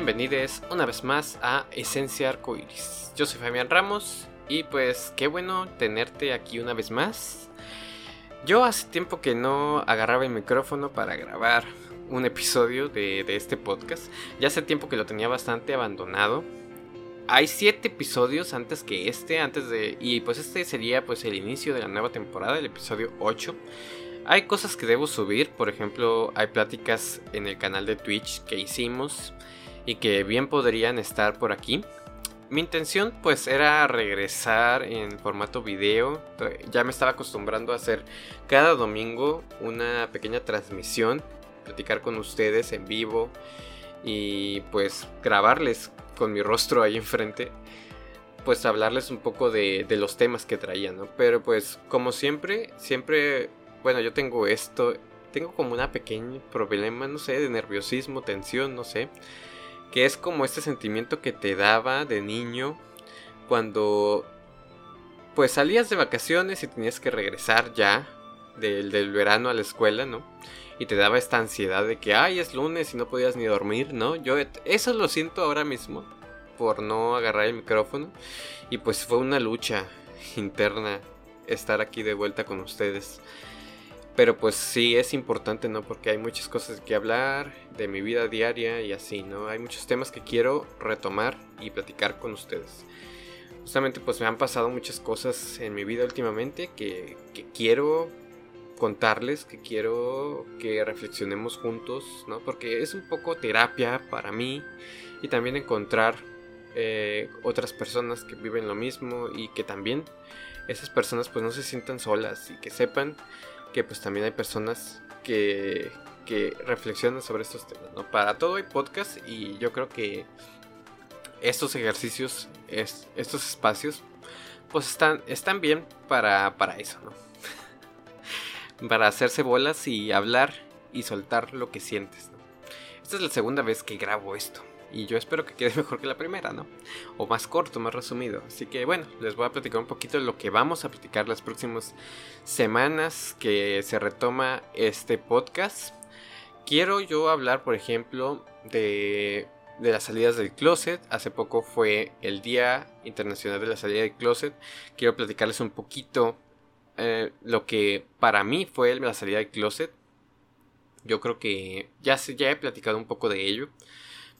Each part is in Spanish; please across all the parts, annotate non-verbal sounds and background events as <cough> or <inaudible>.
Bienvenidos una vez más a Esencia Arcoiris. Yo soy Fabián Ramos y pues qué bueno tenerte aquí una vez más. Yo hace tiempo que no agarraba el micrófono para grabar un episodio de, este podcast. Ya hace tiempo que lo tenía bastante abandonado. Hay siete episodios antes que este, antes de... Y pues este sería pues el inicio de la nueva temporada, el episodio 8. Hay cosas que debo subir, por ejemplo, hay pláticas en el canal de Twitch que hicimos y que bien podrían estar por aquí. Mi intención pues era regresar en formato video. Ya me estaba acostumbrando a hacer cada domingo una pequeña transmisión, platicar con ustedes en vivo y pues grabarles con mi rostro ahí enfrente. Pues hablarles un poco de, los temas que traía, ¿no? Pero pues como siempre, siempre, bueno, yo tengo esto, tengo como una pequeña problema, no sé, de nerviosismo, tensión, no sé que es como este sentimiento que te daba de niño cuando pues salías de vacaciones y tenías que regresar ya del, del, verano a la escuela, ¿no? Y te daba esta ansiedad de que, ay, es lunes y no podías ni dormir, ¿no? Yo eso lo siento ahora mismo por no agarrar el micrófono. Y pues fue una lucha interna estar aquí de vuelta con ustedes. Pero pues sí es importante, ¿no? Porque hay muchas cosas que hablar de mi vida diaria y así, ¿no? Hay muchos temas que quiero retomar y platicar con ustedes. Justamente pues me han pasado muchas cosas en mi vida últimamente que, que quiero contarles, que quiero que reflexionemos juntos, ¿no? Porque es un poco terapia para mí y también encontrar eh, otras personas que viven lo mismo y que también esas personas pues no se sientan solas y que sepan que pues también hay personas que, que reflexionan sobre estos temas, ¿no? Para todo hay podcast y yo creo que estos ejercicios, es, estos espacios, pues están, están bien para, para eso, ¿no? <laughs> para hacerse bolas y hablar y soltar lo que sientes. Esta es la segunda vez que grabo esto. Y yo espero que quede <laughs> mejor que la primera, ¿no? O más corto, más resumido. Así que bueno, les voy a platicar un poquito de lo que vamos a platicar las próximas semanas que se retoma este podcast. Quiero yo hablar, por ejemplo, de, de las salidas del closet. Hace poco fue el Día Internacional de la Salida del Closet. Quiero platicarles un poquito eh, lo que para mí fue la salida del closet. Yo creo que ya, ya he platicado un poco de ello.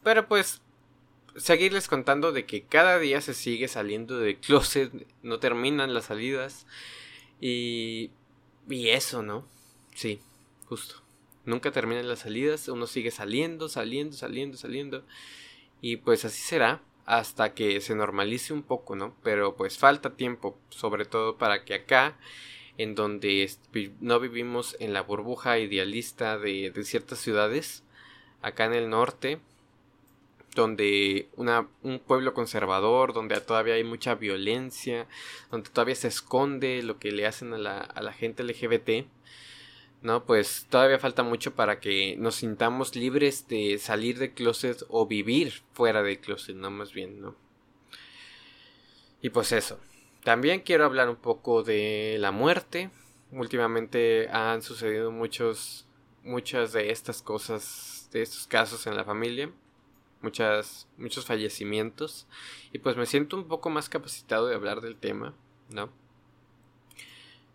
Pero pues seguirles contando de que cada día se sigue saliendo de closet, no terminan las salidas y y eso, ¿no? Sí, justo. Nunca terminan las salidas, uno sigue saliendo, saliendo, saliendo, saliendo y pues así será hasta que se normalice un poco, ¿no? Pero pues falta tiempo, sobre todo para que acá en donde no vivimos en la burbuja idealista de, de ciertas ciudades, acá en el norte, donde un pueblo conservador, donde todavía hay mucha violencia, donde todavía se esconde lo que le hacen a la, a la gente LGBT, ¿no? Pues todavía falta mucho para que nos sintamos libres de salir de closet o vivir fuera de closet, ¿no? Más bien, ¿no? Y pues eso. También quiero hablar un poco de la muerte. Últimamente han sucedido muchos, muchas de estas cosas, de estos casos en la familia muchas, muchos fallecimientos y pues me siento un poco más capacitado de hablar del tema, ¿no?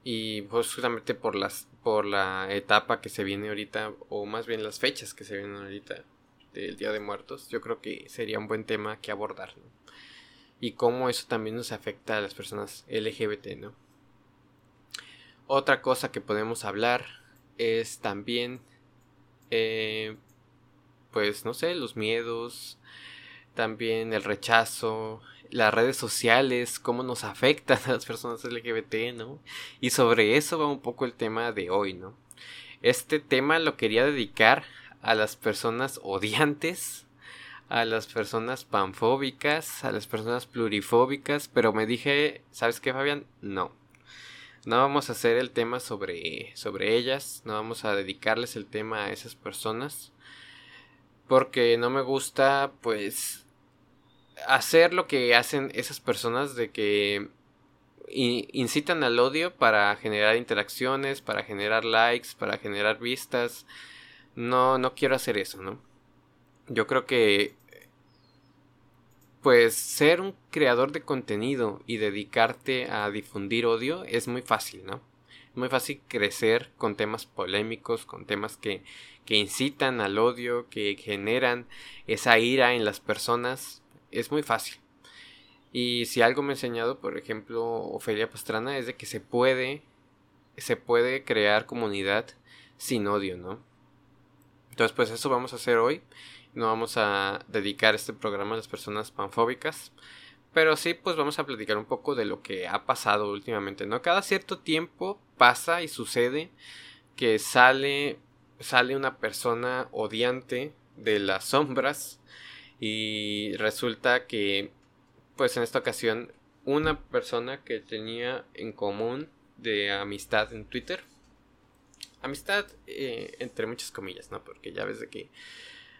Y pues justamente por las por la etapa que se viene ahorita o más bien las fechas que se vienen ahorita del Día de Muertos, yo creo que sería un buen tema que abordar, ¿no? Y cómo eso también nos afecta a las personas LGBT, ¿no? Otra cosa que podemos hablar es también eh, pues no sé, los miedos, también el rechazo, las redes sociales, cómo nos afectan a las personas LGBT, ¿no? Y sobre eso va un poco el tema de hoy, ¿no? Este tema lo quería dedicar a las personas odiantes, a las personas panfóbicas, a las personas plurifóbicas, pero me dije, ¿sabes qué, Fabián? No. No vamos a hacer el tema sobre, sobre ellas, no vamos a dedicarles el tema a esas personas porque no me gusta pues hacer lo que hacen esas personas de que incitan al odio para generar interacciones, para generar likes, para generar vistas. No, no quiero hacer eso, ¿no? Yo creo que pues ser un creador de contenido y dedicarte a difundir odio es muy fácil, ¿no? Muy fácil crecer con temas polémicos, con temas que, que incitan al odio, que generan esa ira en las personas. Es muy fácil. Y si algo me ha enseñado, por ejemplo, Ofelia Pastrana, es de que se puede, se puede crear comunidad sin odio, ¿no? Entonces, pues eso vamos a hacer hoy. No vamos a dedicar este programa a las personas panfóbicas. Pero sí, pues vamos a platicar un poco de lo que ha pasado últimamente, ¿no? Cada cierto tiempo pasa y sucede que sale sale una persona odiante de las sombras y resulta que pues en esta ocasión una persona que tenía en común de amistad en Twitter amistad eh, entre muchas comillas no porque ya ves de que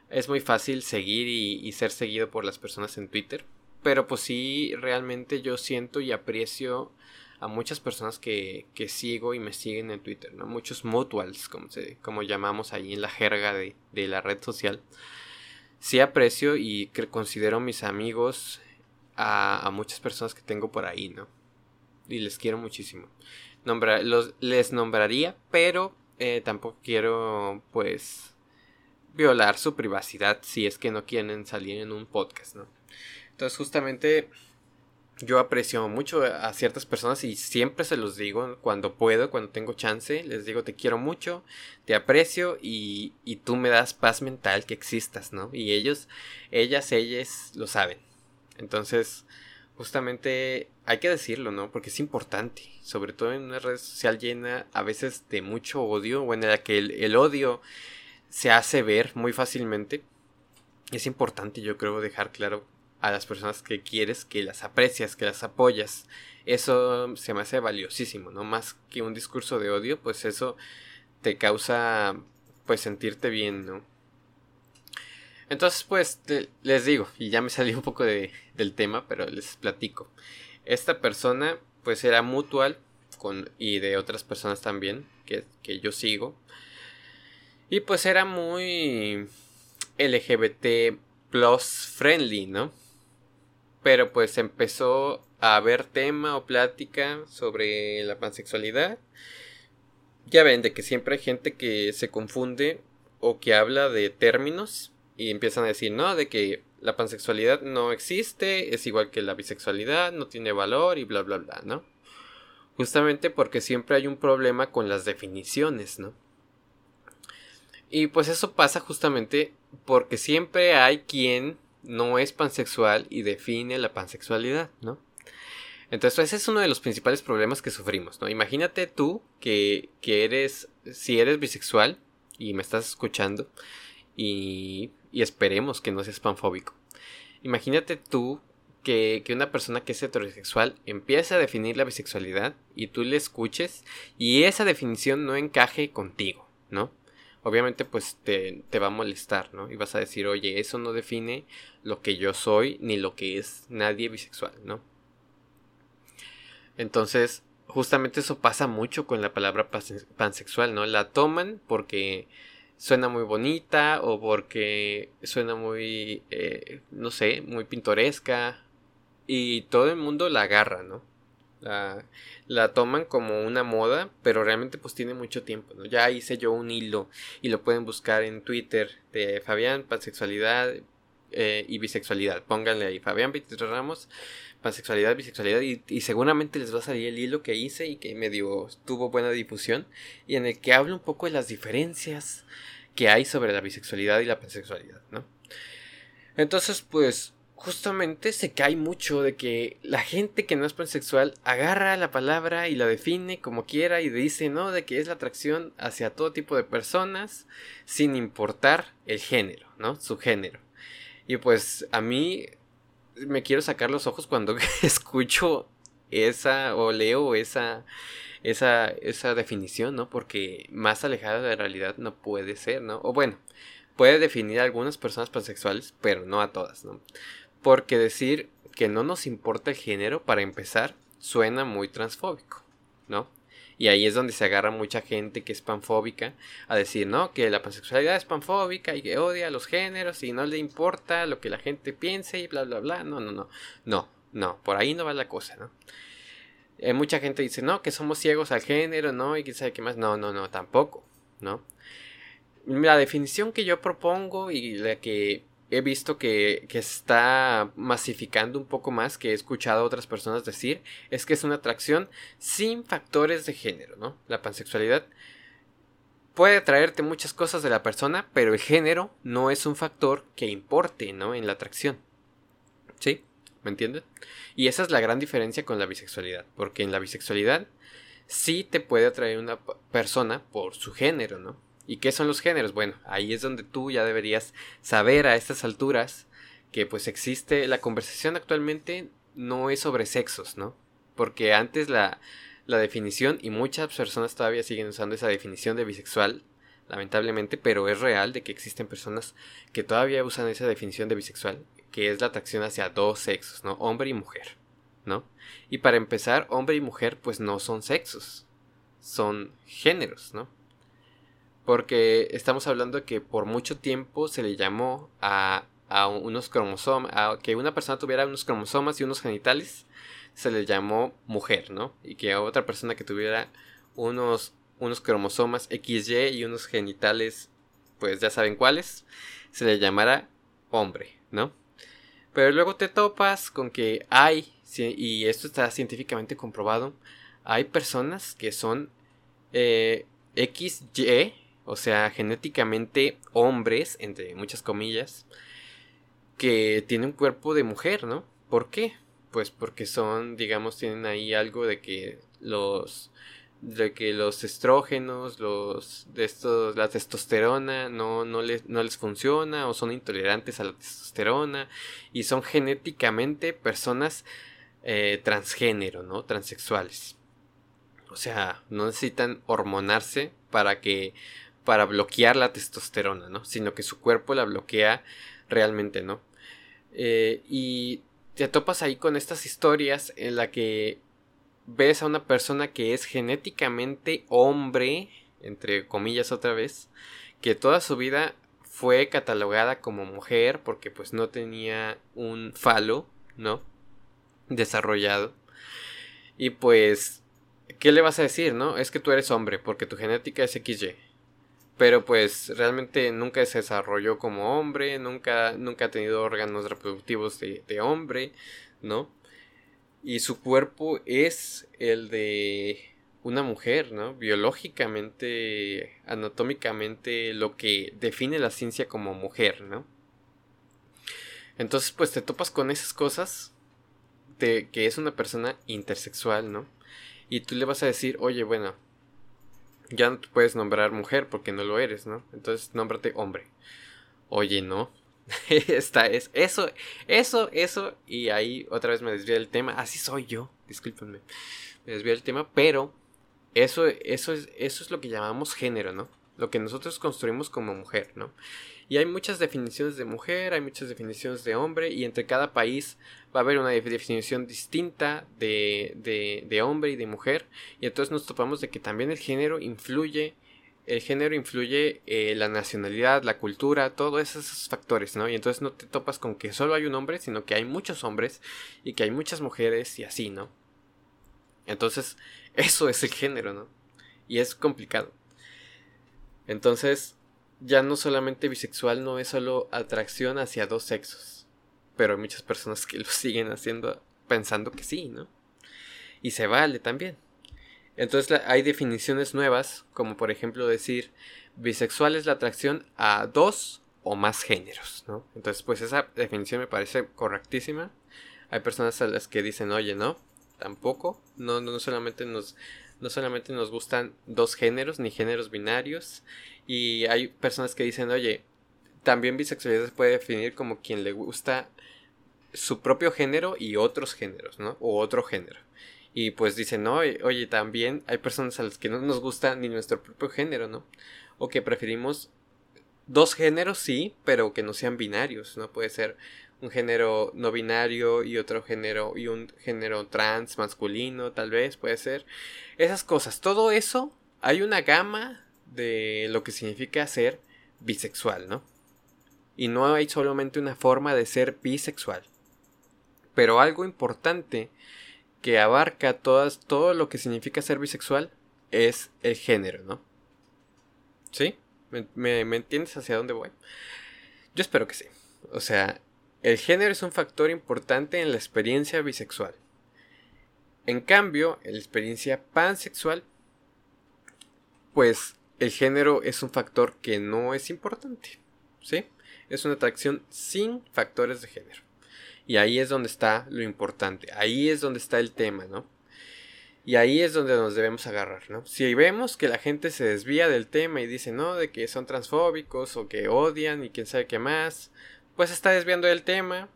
es muy fácil seguir y ser seguido por las personas en Twitter pero pues sí, realmente yo siento y aprecio a muchas personas que, que sigo y me siguen en Twitter, ¿no? Muchos mutuals, como, se, como llamamos ahí en la jerga de, de la red social. Sí aprecio y considero mis amigos a, muchas personas que tengo por ahí, ¿no? Y les quiero muchísimo. Nombra, los, les nombraría, pero eh, tampoco quiero, pues, violar su privacidad si es que no quieren salir en un podcast, ¿no? Entonces justamente yo aprecio mucho a ciertas personas y siempre se los digo cuando puedo, cuando tengo chance, les digo te quiero mucho, te aprecio y, y tú me das paz mental que existas, ¿no? Y ellos, ellas, ellas lo saben. Entonces, justamente hay que decirlo, ¿no? Porque es importante, sobre todo en una red social llena a veces de mucho odio, o en la que el, el odio se hace ver muy fácilmente. Es importante, yo creo, dejar claro a las personas que quieres, que las aprecias, que las apoyas. Eso se me hace valiosísimo, ¿no? Más que un discurso de odio, pues eso te causa pues sentirte bien, ¿no? Entonces, pues les digo, y ya me salí un poco de, del tema, pero les platico. Esta persona, pues era mutual con, y de otras personas también que, que yo sigo. Y pues era muy LGBT plus friendly, ¿no? Pero pues empezó a haber tema o plática sobre la pansexualidad. Ya ven de que siempre hay gente que se confunde o que habla de términos y empiezan a decir, no, de que la pansexualidad no existe, es igual que la bisexualidad, no tiene valor y bla, bla, bla, ¿no? Justamente porque siempre hay un problema con las definiciones, ¿no? Y pues eso pasa justamente porque siempre hay quien no es pansexual y define la pansexualidad, ¿no? Entonces ese es uno de los principales problemas que sufrimos, ¿no? Imagínate tú que, que eres, si eres bisexual y me estás escuchando y, y esperemos que no seas panfóbico. Imagínate tú que, que, una persona que es heterosexual empiece a definir la bisexualidad y tú le escuches y esa definición no encaje contigo, ¿no? Obviamente pues te, te, va a molestar, ¿no? Y vas a decir, oye, eso no define lo que yo soy ni lo que es nadie bisexual, ¿no? Entonces, justamente eso pasa mucho con la palabra pansexual, ¿no? La toman porque suena muy bonita o porque suena muy, eh, no sé, muy pintoresca y todo el mundo la agarra, ¿no? La, la, toman como una moda, pero realmente pues tiene mucho tiempo, ¿no? Ya hice yo un hilo y lo pueden buscar en Twitter de Fabián, pansexualidad eh, y bisexualidad. Pónganle ahí Fabián Vitro Ramos, pansexualidad, bisexualidad y, y, seguramente les va a salir el hilo que hice y que medio tuvo buena difusión y en el que hablo un poco de las diferencias que hay sobre la bisexualidad y la pansexualidad, ¿no? Entonces pues justamente se cae mucho de que la gente que no es pansexual agarra la palabra y la define como quiera y dice, ¿no? De que es la atracción hacia todo tipo de personas sin importar el género, ¿no? Su género. Y pues a mí me quiero sacar los ojos cuando <laughs> escucho esa o leo esa esa esa definición, ¿no? Porque más alejada de la realidad no puede ser, ¿no? O bueno, puede definir a algunas personas pansexuales, pero no a todas, ¿no? Porque decir que no nos importa el género, para empezar, suena muy transfóbico, ¿no? Y ahí es donde se agarra mucha gente que es panfóbica a decir, no, que la pansexualidad es panfóbica y que odia a los géneros y no le importa lo que la gente piense y bla, bla, bla. No, no, no. No, no, por ahí no va la cosa, ¿no? Eh, mucha gente dice, no, que somos ciegos al género, ¿no? Y quién sabe qué más. No, no, no, tampoco, ¿no? La definición que yo propongo y la que he visto que, que, está masificando un poco más, que he escuchado a otras personas decir, es que es una atracción sin factores de género, ¿no? La pansexualidad puede traerte muchas cosas de la persona, pero el género no es un factor que importe, ¿no? En la atracción. ¿Sí? ¿Me entienden? Y esa es la gran diferencia con la bisexualidad, porque en la bisexualidad sí te puede atraer una persona por su género, ¿no? ¿Y qué son los géneros? Bueno, ahí es donde tú ya deberías saber a estas alturas que pues existe la conversación actualmente no es sobre sexos, ¿no? Porque antes la, la definición, y muchas personas todavía siguen usando esa definición de bisexual, lamentablemente, pero es real de que existen personas que todavía usan esa definición de bisexual, que es la atracción hacia dos sexos, ¿no? Hombre y mujer, ¿no? Y para empezar, hombre y mujer pues no son sexos, son géneros, ¿no? Porque estamos hablando que por mucho tiempo se le llamó a, a unos cromosomas, a que una persona tuviera unos cromosomas y unos genitales, se le llamó mujer, ¿no? Y que a otra persona que tuviera unos, unos cromosomas XY y unos genitales, pues ya saben cuáles, se le llamara hombre, ¿no? Pero luego te topas con que hay, y esto está científicamente comprobado, hay personas que son eh, XY o sea, genéticamente hombres, entre muchas comillas, que tienen un cuerpo de mujer, ¿no? ¿Por qué? Pues porque son, digamos, tienen ahí algo de que los de que los estrógenos, los de estos, la testosterona no, no, les, no les funciona o son intolerantes a la testosterona y son genéticamente personas eh, transgénero, ¿no? Transexuales. O sea, no necesitan hormonarse para que para bloquear la testosterona, ¿no? Sino que su cuerpo la bloquea realmente, ¿no? Eh, y te topas ahí con estas historias en la que ves a una persona que es genéticamente hombre, entre comillas otra vez, que toda su vida fue catalogada como mujer porque pues no tenía un falo, ¿no? Desarrollado. Y pues, ¿qué le vas a decir, no? Es que tú eres hombre porque tu genética es XY pero pues realmente nunca se desarrolló como hombre, nunca, nunca ha tenido órganos reproductivos de, de hombre, ¿no? Y su cuerpo es el de una mujer, ¿no? Biológicamente, anatómicamente, lo que define la ciencia como mujer, ¿no? Entonces, pues te topas con esas cosas de que es una persona intersexual, ¿no? Y tú le vas a decir, oye, bueno, ya no te puedes nombrar mujer porque no lo eres, ¿no? Entonces nómbrate hombre. Oye, no. <laughs> Esta es eso, eso, eso. Y ahí otra vez me desvía el tema. Así soy yo. Discúlpenme. Me desvía el tema. Pero eso, eso, es, eso es lo que llamamos género, ¿no? Lo que nosotros construimos como mujer, ¿no? Y hay muchas definiciones de mujer, hay muchas definiciones de hombre, y entre cada país va a haber una definición distinta de, de, de hombre y de mujer. Y entonces nos topamos de que también el género influye el género influye eh, la nacionalidad, la cultura, todos esos factores, ¿no? Y entonces no te topas con que solo hay un hombre, sino que hay muchos hombres y que hay muchas mujeres y así, ¿no? Entonces, <laughs> eso es el género, ¿no? Y es complicado. Entonces, ya no solamente bisexual no es solo atracción hacia dos sexos, pero hay muchas personas que lo <laughs> siguen haciendo pensando que sí, ¿no? Y se vale también. Entonces hay definiciones nuevas, como por ejemplo decir bisexual es la atracción a dos o más géneros, ¿no? Entonces pues esa definición me parece correctísima. Hay personas a las que dicen, oye, no, tampoco, no, no solamente nos no solamente nos gustan dos géneros ni géneros binarios y hay personas que dicen, oye, también bisexualidad se puede definir como quien le gusta su propio género y otros géneros, ¿no? O otro género. Y pues dicen, no, oye, también hay personas a las que no nos gusta ni nuestro propio género, ¿no? O que preferimos dos géneros, sí, pero que no sean binarios, ¿no? Puede ser un género no binario y otro género y un género trans masculino tal vez puede ser esas cosas todo eso hay una gama de lo que significa ser bisexual no y no hay solamente una forma de ser bisexual pero algo importante que abarca todas, todo lo que significa ser bisexual es el género, ¿no? ¿Sí? ¿Me, entiendes hacia dónde voy? Yo espero que sí. O sea, el género es un factor importante en la experiencia bisexual. En cambio, en la experiencia pansexual, pues el género es un factor que no es importante. ¿Sí? Es una atracción sin factores de género. Y ahí es donde está lo importante, ahí es donde está el tema, ¿no? Y ahí es donde nos debemos agarrar, ¿no? Si vemos que la gente se desvía del tema y dice, no, de que son transfóbicos o que odian y quién sabe qué más, pues está desviando del tema,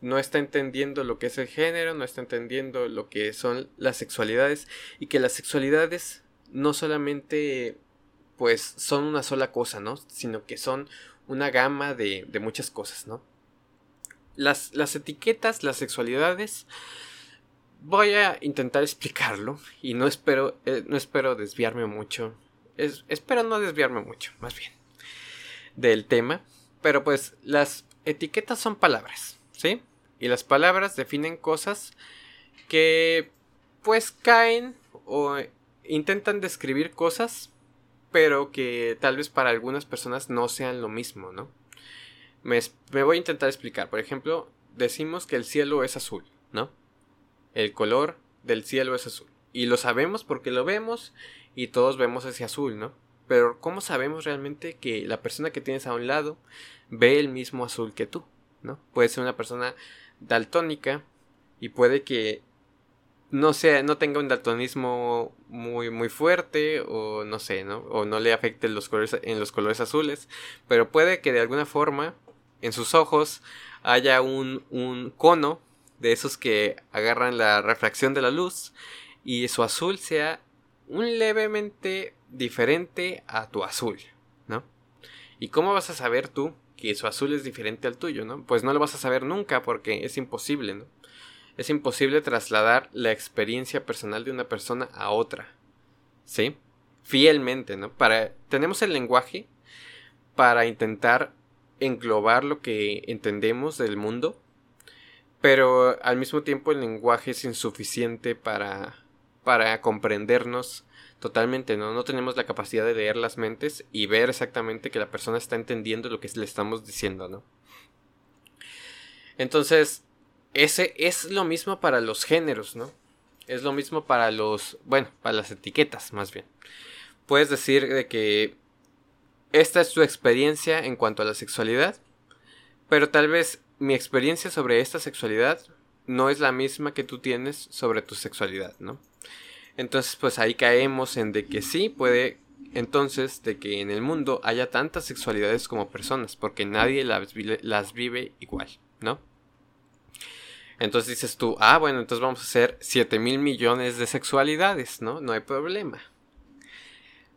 no está entendiendo lo que es el género, no está entendiendo lo que son las sexualidades y que las sexualidades no solamente pues son una sola cosa, ¿no? Sino que son una gama de, de muchas cosas, ¿no? las, las etiquetas, las sexualidades, voy a intentar explicarlo y no espero, eh, no espero desviarme mucho. espero no desviarme mucho, más bien, del tema. Pero pues las etiquetas son palabras, ¿sí? Y las palabras definen cosas que pues caen o intentan describir cosas, pero que tal vez para algunas personas no sean lo mismo, ¿no? Me, voy a intentar explicar. Por ejemplo, decimos que el cielo es azul, ¿no? El color del cielo es azul. Y lo sabemos porque lo vemos y todos vemos ese azul, ¿no? Pero ¿cómo sabemos realmente que la persona que tienes a un lado ve el mismo azul que tú, ¿no? Puede ser una persona daltónica y puede que no sea, no tenga un daltonismo muy, muy fuerte, o no sé, ¿no? O no le afecte los colores, en los colores azules, pero puede que de alguna forma en sus ojos haya un, un cono de esos que agarran la refracción de la luz y su azul sea un levemente diferente a tu azul, ¿no? ¿Y cómo vas a saber tú que su azul es diferente al tuyo, ¿no? Pues no lo vas a saber nunca porque es imposible, ¿no? Es imposible trasladar la experiencia personal de una persona a otra, ¿sí? Fielmente, ¿no? Para tenemos el lenguaje para intentar englobar lo que entendemos del mundo, pero al mismo tiempo el lenguaje es insuficiente para, para comprendernos totalmente, ¿no? No tenemos la capacidad de leer las mentes y ver exactamente que la persona está entendiendo lo que le estamos diciendo, ¿no? Entonces, ese es lo mismo para los géneros, ¿no? Es lo mismo para los, bueno, para las etiquetas, más bien. Puedes decir de que esta es tu experiencia en cuanto a la sexualidad, pero tal vez mi experiencia sobre esta sexualidad no es la misma que tú tienes sobre tu sexualidad, ¿no? Entonces, pues ahí caemos en de que sí puede, entonces, de que en el mundo haya tantas sexualidades como personas, porque nadie las, las vive igual, ¿no? Entonces dices tú, ah, bueno, entonces vamos a hacer 7 mil millones de sexualidades, ¿no? No hay problema.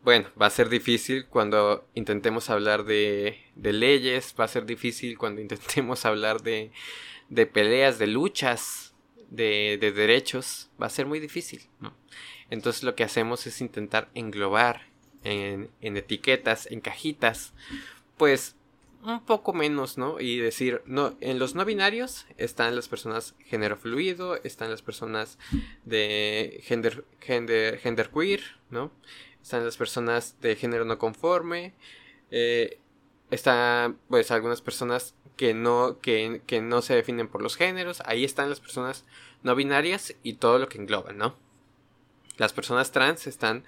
Bueno, va a ser difícil cuando intentemos hablar de, de leyes, va a ser difícil cuando intentemos <laughs> hablar de, de peleas, de luchas, de, de, derechos, va a ser muy difícil, ¿no? Entonces lo que hacemos es intentar englobar en, etiquetas, en cajitas, pues un poco menos, ¿no? Y decir, no, en los no binarios están las personas género fluido, están las personas de gender, gender, gender queer, ¿no? están las personas de género no conforme, eh, están pues algunas personas que no, que, no se definen por los géneros, ahí están las personas no binarias y todo lo que engloban, ¿no? Las personas trans están,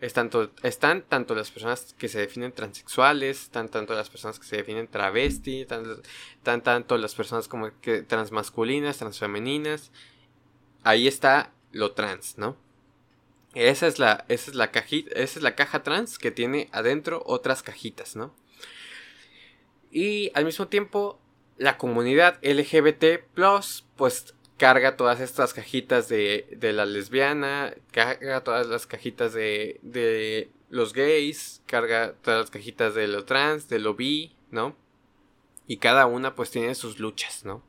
están, están tanto las personas que se definen transexuales, están tanto las personas que se definen travesti, están, tanto las personas como que transmasculinas, transfemeninas, ahí está lo trans, ¿no? Esa es la, esa es la cajita, esa es la caja trans que tiene adentro otras cajitas, ¿no? Y al mismo tiempo, la comunidad LGBT pues carga todas estas cajitas de, de la lesbiana, carga todas las cajitas de, de los gays, carga todas las cajitas de lo trans, de lo bi, ¿no? Y cada una pues tiene sus luchas, ¿no?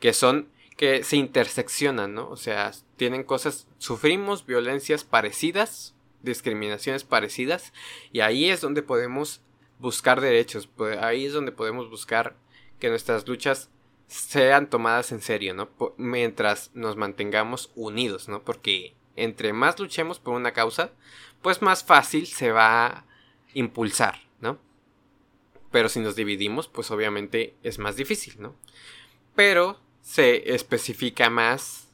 Que son que se interseccionan, ¿no? O sea, tienen cosas, sufrimos violencias parecidas, discriminaciones parecidas, y ahí es donde podemos buscar derechos, pues, ahí es donde podemos buscar que nuestras luchas sean tomadas en serio, ¿no? Mientras nos mantengamos unidos, ¿no? Porque entre más luchemos por una causa, pues más fácil se va a impulsar, ¿no? Pero si nos dividimos, pues obviamente es más difícil, ¿no? Pero se especifica más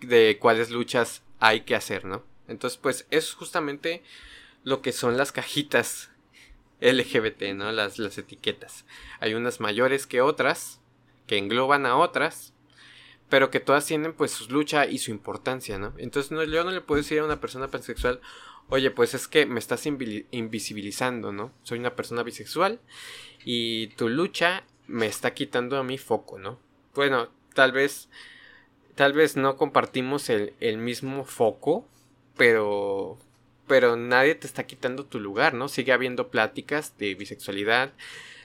de cuáles luchas hay que hacer, ¿no? Entonces, pues es justamente lo que son las cajitas LGBT, ¿no? Las, las etiquetas. Hay unas mayores que otras, que engloban a otras, pero que todas tienen pues su lucha y su importancia, ¿no? Entonces no, yo no le puedo decir a una persona pansexual, oye, pues es que me estás invisibilizando, ¿no? Soy una persona bisexual y tu lucha me está quitando a mi foco, ¿no? Bueno, tal vez, tal vez no compartimos el, el mismo foco, pero pero nadie te está quitando tu lugar, ¿no? Sigue habiendo pláticas de bisexualidad,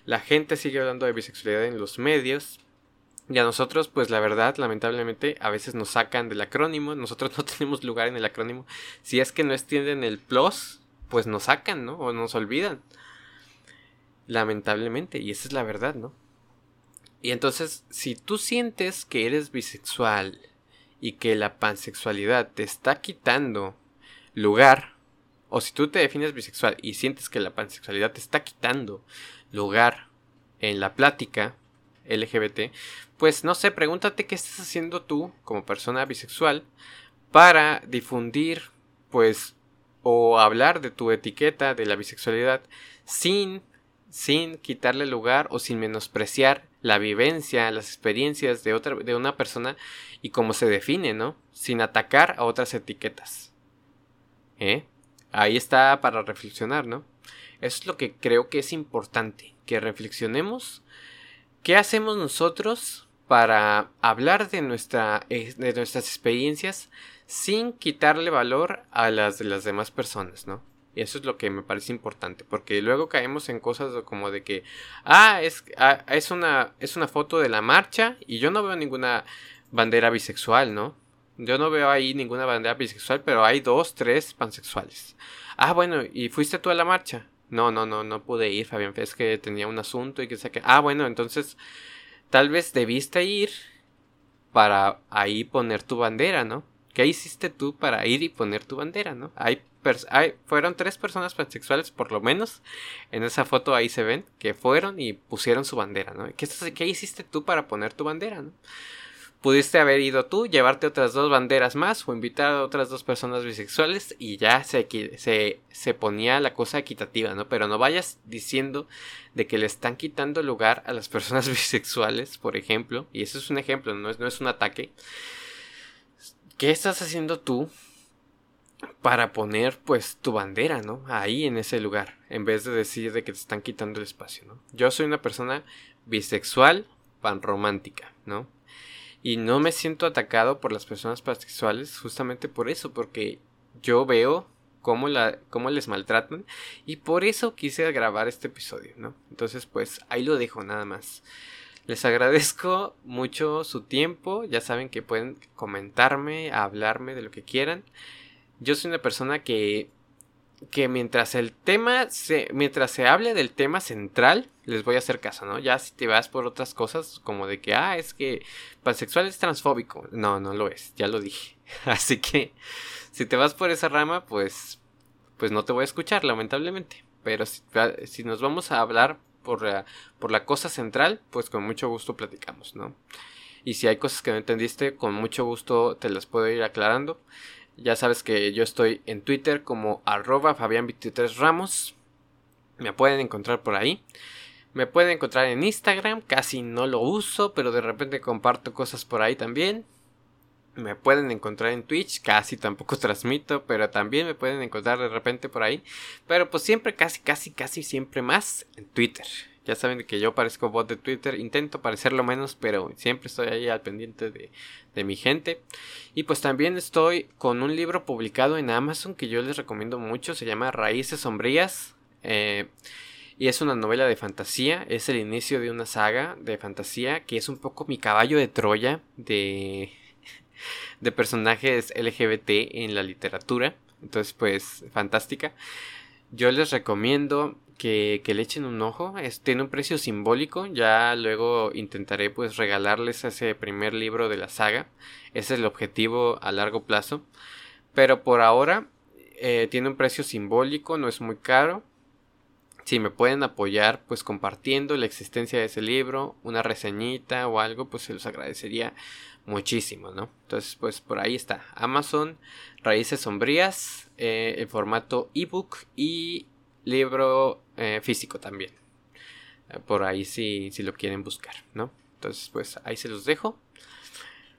la gente sigue hablando de bisexualidad en los medios, y a nosotros, pues la verdad, lamentablemente, a veces nos sacan del acrónimo, nosotros <laughs> no tenemos lugar en el acrónimo, si es que no extienden el plus, pues nos sacan, ¿no? O nos olvidan. Lamentablemente, y esa es la verdad, ¿no? Y entonces, si tú sientes que eres bisexual y que la pansexualidad te está quitando lugar o si tú te defines bisexual y sientes que la pansexualidad te está quitando lugar en la plática LGBT, pues no sé, pregúntate qué estás haciendo tú como persona bisexual para difundir, pues, o hablar de tu etiqueta de la bisexualidad sin, sin quitarle lugar o sin menospreciar la vivencia, las experiencias de otra, de una persona y cómo se define, ¿no? Sin atacar a otras etiquetas. ¿Eh? ahí está para reflexionar, ¿no? Eso es lo que creo que es importante, que reflexionemos qué hacemos nosotros para hablar eh, de nuestras experiencias sin quitarle valor a las de las demás personas, ¿no? Y eso es lo que me parece importante, porque luego caemos en cosas como de que, ah, es, ah, es, una, es una foto de la marcha y yo no veo ninguna bandera bisexual, ¿no? Yo no veo ahí ninguna bandera bisexual, pero hay dos, tres pansexuales. Ah, bueno, ¿y fuiste tú a la marcha? No, no, no, no pude ir, Fabián. Es que tenía un asunto y que sé que. Ah, bueno, entonces tal vez debiste ir para ahí poner tu bandera, ¿no? ¿Qué hiciste tú para ir y poner tu bandera, no? Hay, hay fueron tres personas pansexuales, por lo menos. En esa foto ahí se ven que fueron y pusieron su bandera, ¿no? ¿Qué, qué hiciste tú para poner tu bandera, no? Pudiste haber ido tú, llevarte otras dos banderas más o invitar a otras dos personas bisexuales y ya se, se, se ponía la cosa equitativa, ¿no? Pero no vayas diciendo de que le están quitando lugar a las personas <laughs> bisexuales, por ejemplo, y eso es un ejemplo, no es, no es un ataque. ¿Qué estás haciendo tú para poner pues tu bandera, ¿no? Ahí en ese lugar, en vez de decir de que te están quitando el espacio, ¿no? Yo soy una persona bisexual, panromántica, ¿no? Y no me siento atacado por las personas pansexuales justamente por eso, porque yo veo cómo, la, cómo les maltratan y por eso quise grabar este episodio, ¿no? Entonces pues ahí lo dejo nada más. Les agradezco mucho su tiempo, ya saben que pueden comentarme, hablarme de lo que quieran. Yo soy una persona que que mientras el tema se mientras se hable del tema central les voy a hacer caso, ¿no? Ya si te vas por otras cosas como de que ah, es que pansexual es transfóbico. No, no lo es, ya lo dije. <laughs> Así que si te vas por esa rama, pues pues no te voy a escuchar lamentablemente. Pero si, si nos vamos a hablar por la, por la cosa central, pues con mucho gusto platicamos, ¿no? Y si hay cosas que no entendiste, con mucho gusto te las puedo ir aclarando. Ya sabes que yo estoy en Twitter como arroba Fabián23 Ramos. Me pueden encontrar por ahí. Me pueden encontrar en Instagram, casi no lo uso, pero de repente comparto cosas por ahí también. Me pueden encontrar en Twitch, casi tampoco <laughs> transmito, pero también me pueden encontrar de repente por ahí. Pero pues siempre, casi, casi, casi siempre más en Twitter. Ya saben que yo parezco bot de Twitter, intento parecerlo menos, pero siempre estoy ahí al pendiente de, de mi gente. Y pues también estoy con un libro publicado en Amazon que yo les recomiendo mucho, se llama Raíces Sombrías. Eh, Y es una novela de fantasía, es el inicio de una saga de fantasía que es un poco mi caballo de Troya de, de personajes LGBT en la literatura. Entonces, pues, fantástica. Yo les recomiendo que, le echen un ojo. Tiene un precio simbólico. Ya luego intentaré pues regalarles ese primer libro de la saga. Ese es el objetivo a largo plazo. Pero por ahora eh, tiene un precio simbólico, no es muy caro. Si me pueden apoyar pues compartiendo la existencia de ese libro, una reseñita o algo, pues se los agradecería muchísimo, ¿no? Entonces pues por ahí está. Amazon, Raíces Sombrías, eh, en formato ebook y libro eh, físico también. Eh, por ahí si, si lo quieren buscar, ¿no? Entonces, pues ahí se los dejo.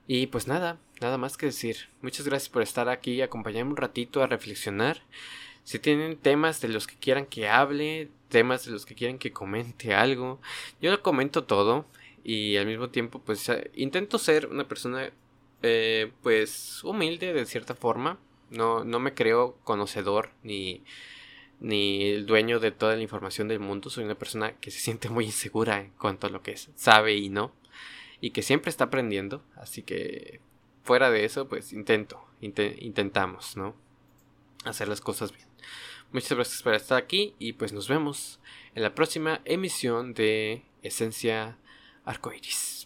Y pues nada, nada más que decir. Muchas gracias por estar aquí acompañarme un ratito a reflexionar. Si tienen temas de los que quieran que hable, temas de los que quieran que comente algo, yo lo comento todo y al mismo tiempo pues eh, intento ser una persona pues humilde de cierta forma. No, no me creo conocedor ni ni el dueño de toda la información del mundo. Soy una persona que se siente muy insegura en cuanto a lo que es, sabe y no. Y que siempre está aprendiendo. Así que fuera de eso, pues intento, intentamos, ¿no? Hacer las cosas bien. Muchas gracias por estar aquí y pues nos vemos en la próxima emisión de Esencia Arcoiris.